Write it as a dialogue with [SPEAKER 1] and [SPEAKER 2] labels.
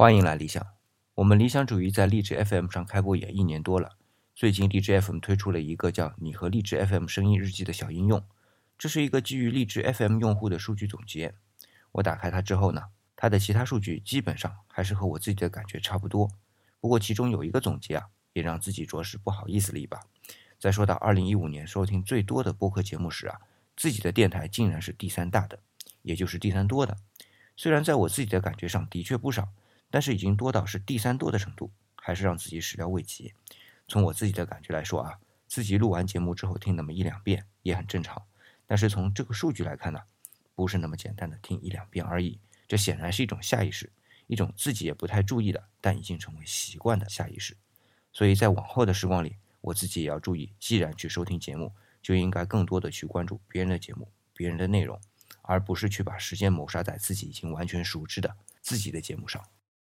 [SPEAKER 1] 欢迎来理想。我们理想主义在荔枝 FM 上开播也一年多了。最近荔枝 FM 推出了一个叫“你和荔枝 FM 声音日记”的小应用，这是一个基于荔枝 FM 用户的数据总结。我打开它之后呢，它的其他数据基本上还是和我自己的感觉差不多。不过其中有一个总结啊，也让自己着实不好意思了一把。在说到2015年收听最多的播客节目时啊，自己的电台竟然是第三大的，也就是第三多的。虽然在我自己的感觉上的确不少。但是已经多到是第三多的程度，还是让自己始料未及。从我自己的感觉来说啊，自己录完节目之后听那么一两遍也很正常。但是从这个数据来看呢，不是那么简单的听一两遍而已。这显然是一种下意识，一种自己也不太注意的，但已经成为习惯的下意识。所以在往后的时光里，我自己也要注意，既然去收听节目，就应该更多的去关注别人的节目、别人的内容，而不是去把时间谋杀在自己已经完全熟知的自己的节目上。